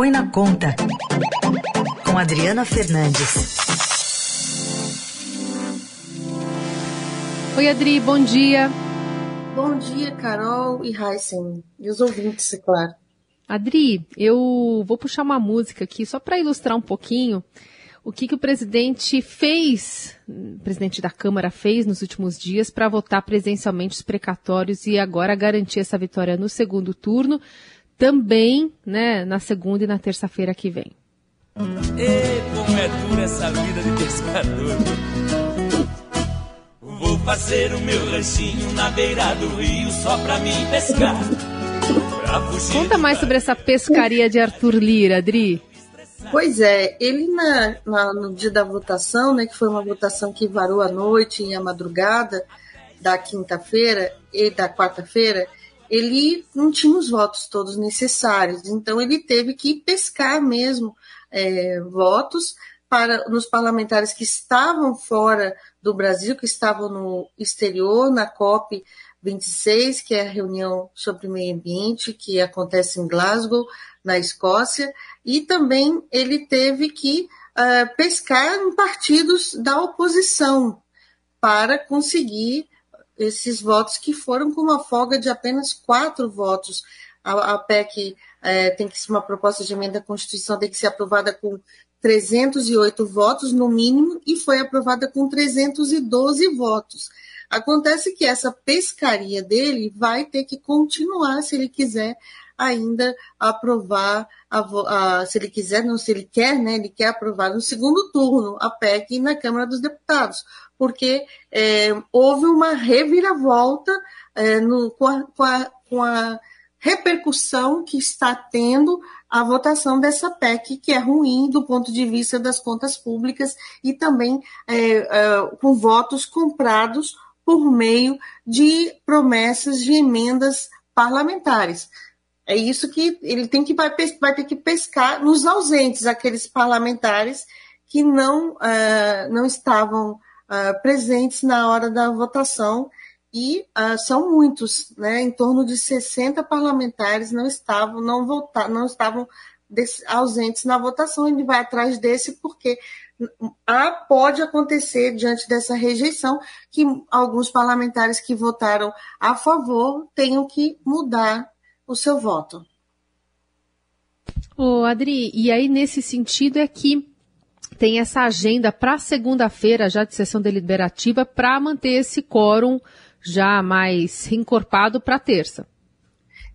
Põe na Conta, com Adriana Fernandes. Oi, Adri, bom dia. Bom dia, Carol e Heisen, e os ouvintes, é claro. Adri, eu vou puxar uma música aqui só para ilustrar um pouquinho o que, que o presidente fez, o presidente da Câmara fez nos últimos dias para votar presencialmente os precatórios e agora garantir essa vitória no segundo turno, também né, na segunda e na terça-feira que vem. E como é dura essa vida de pescador. Vou fazer o meu ranchinho na beira do rio só pra mim pescar. Conta mais sobre essa pescaria de Arthur Lira, Adri. Pois é, ele na, na, no dia da votação, né, que foi uma votação que varou a noite e a madrugada da quinta-feira e da quarta-feira, ele não tinha os votos todos necessários, então ele teve que pescar mesmo é, votos para nos parlamentares que estavam fora do Brasil, que estavam no exterior, na COP 26, que é a reunião sobre meio ambiente que acontece em Glasgow, na Escócia, e também ele teve que uh, pescar em partidos da oposição para conseguir esses votos que foram com uma folga de apenas quatro votos. A, a PEC é, tem que ser uma proposta de emenda à Constituição, tem que ser aprovada com 308 votos no mínimo e foi aprovada com 312 votos. Acontece que essa pescaria dele vai ter que continuar se ele quiser ainda aprovar, a, a, se ele quiser, não se ele quer, né, ele quer aprovar no segundo turno a PEC na Câmara dos Deputados, porque é, houve uma reviravolta é, no, com, a, com, a, com a repercussão que está tendo a votação dessa PEC, que é ruim do ponto de vista das contas públicas e também é, é, com votos comprados por meio de promessas de emendas parlamentares. É isso que ele tem que vai, vai ter que pescar nos ausentes, aqueles parlamentares que não, uh, não estavam uh, presentes na hora da votação, e uh, são muitos, né? em torno de 60 parlamentares não estavam, não votar, não estavam ausentes na votação. Ele vai atrás desse porque ah, pode acontecer, diante dessa rejeição, que alguns parlamentares que votaram a favor tenham que mudar o seu voto. Ô, Adri, e aí nesse sentido é que tem essa agenda para segunda-feira, já de sessão deliberativa, para manter esse quórum já mais encorpado para terça.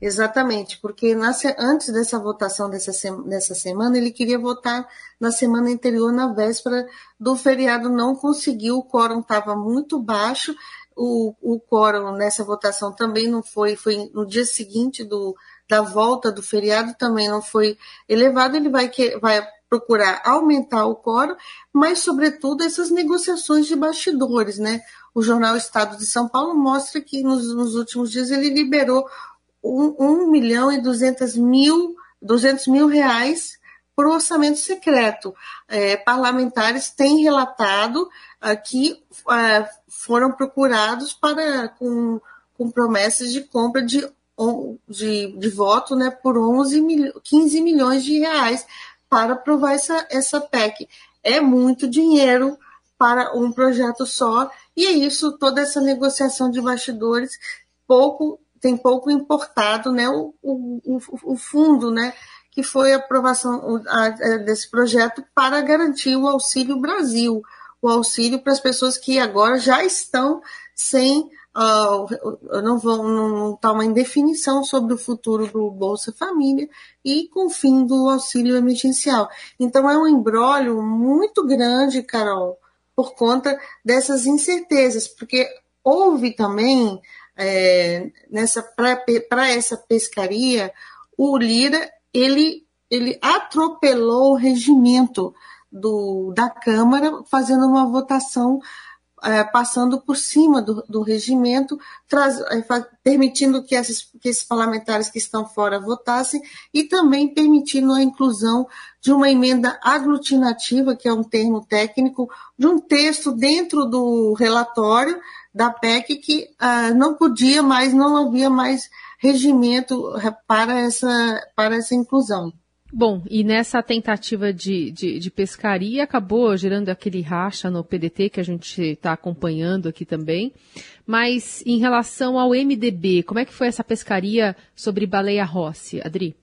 Exatamente, porque na, antes dessa votação dessa, dessa semana, ele queria votar na semana anterior, na véspera do feriado, não conseguiu, o quórum estava muito baixo, o, o quórum nessa votação também não foi, foi no dia seguinte do, da volta do feriado também não foi elevado, ele vai, que, vai procurar aumentar o quórum, mas, sobretudo, essas negociações de bastidores, né? O jornal Estado de São Paulo mostra que nos, nos últimos dias ele liberou um, um milhão e duzentos mil, duzentos mil reais o orçamento secreto. É, parlamentares têm relatado uh, que uh, foram procurados para com, com promessas de compra de, de, de voto né, por 11 mil, 15 milhões de reais para aprovar essa, essa PEC. É muito dinheiro para um projeto só, e é isso, toda essa negociação de bastidores, pouco tem pouco importado né, o, o, o fundo né, que foi a aprovação desse projeto para garantir o Auxílio Brasil, o auxílio para as pessoas que agora já estão sem uh, não vão não está uma indefinição sobre o futuro do Bolsa Família e com o fim do auxílio emergencial. Então é um embrólio muito grande, Carol, por conta dessas incertezas, porque houve também é, nessa para essa pescaria o Lira ele ele atropelou o regimento do, da Câmara, fazendo uma votação é, passando por cima do, do regimento, traz, é, permitindo que, esses, que esses parlamentares que estão fora votassem e também permitindo a inclusão de uma emenda aglutinativa, que é um termo técnico, de um texto dentro do relatório da PEC que ah, não podia mais, não havia mais regimento para essa, para essa inclusão. Bom, e nessa tentativa de, de, de, pescaria acabou gerando aquele racha no PDT que a gente está acompanhando aqui também. Mas em relação ao MDB, como é que foi essa pescaria sobre baleia Rossi, Adri?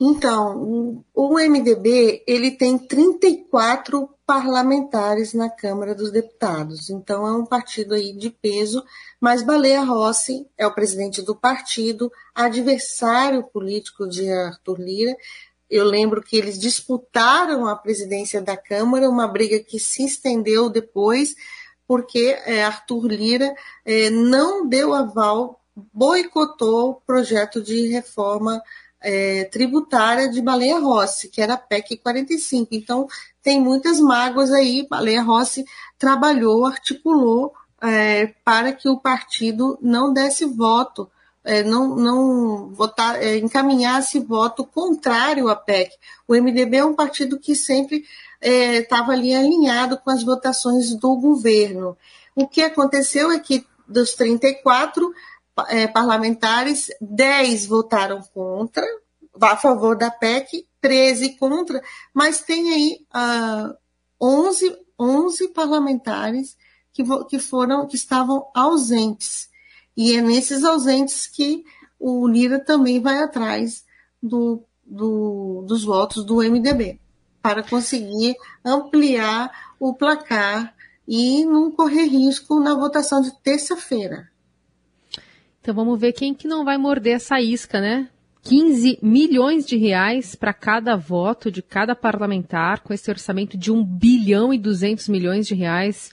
Então, o MDB ele tem 34 parlamentares na Câmara dos Deputados, então é um partido aí de peso, mas Baleia Rossi é o presidente do partido, adversário político de Arthur Lira. Eu lembro que eles disputaram a presidência da Câmara, uma briga que se estendeu depois, porque é, Arthur Lira é, não deu aval, boicotou o projeto de reforma é, tributária de Baleia Rossi, que era a PEC 45. Então, tem muitas mágoas aí. Baleia Rossi trabalhou, articulou é, para que o partido não desse voto, é, não, não votar, é, encaminhasse voto contrário à PEC. O MDB é um partido que sempre estava é, ali alinhado com as votações do governo. O que aconteceu é que dos 34, é, parlamentares, 10 votaram contra, a favor da PEC, 13 contra, mas tem aí uh, 11, 11 parlamentares que, que foram, que estavam ausentes. E é nesses ausentes que o Lira também vai atrás do, do, dos votos do MDB, para conseguir ampliar o placar e não correr risco na votação de terça-feira. Então vamos ver quem que não vai morder essa isca, né? 15 milhões de reais para cada voto de cada parlamentar, com esse orçamento de 1 bilhão e 200 milhões de reais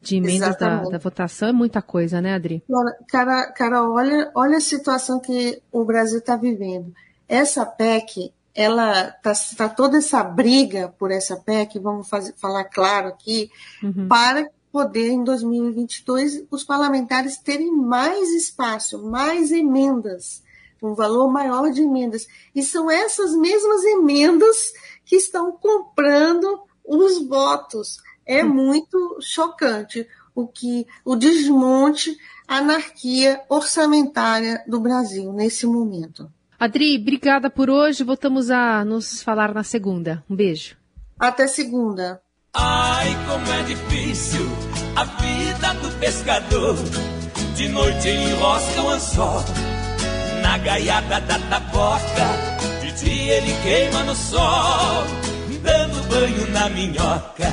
de emendas da, da, votação. É muita coisa, né, Adri? Cara, cara olha, olha a situação que o Brasil está vivendo. Essa PEC, ela tá, tá, toda essa briga por essa PEC, vamos fazer, falar claro aqui, uhum. para poder, em 2022, os parlamentares terem mais espaço, mais emendas, um valor maior de emendas. E são essas mesmas emendas que estão comprando os votos. É hum. muito chocante o que o desmonte, a anarquia orçamentária do Brasil nesse momento. Adri, obrigada por hoje. Voltamos a nos falar na segunda. Um beijo. Até segunda. Ai, como é difícil a vida do pescador. De noite enrosca o anzol na gaiata da taboca. De dia ele queima no sol, dando banho na minhoca.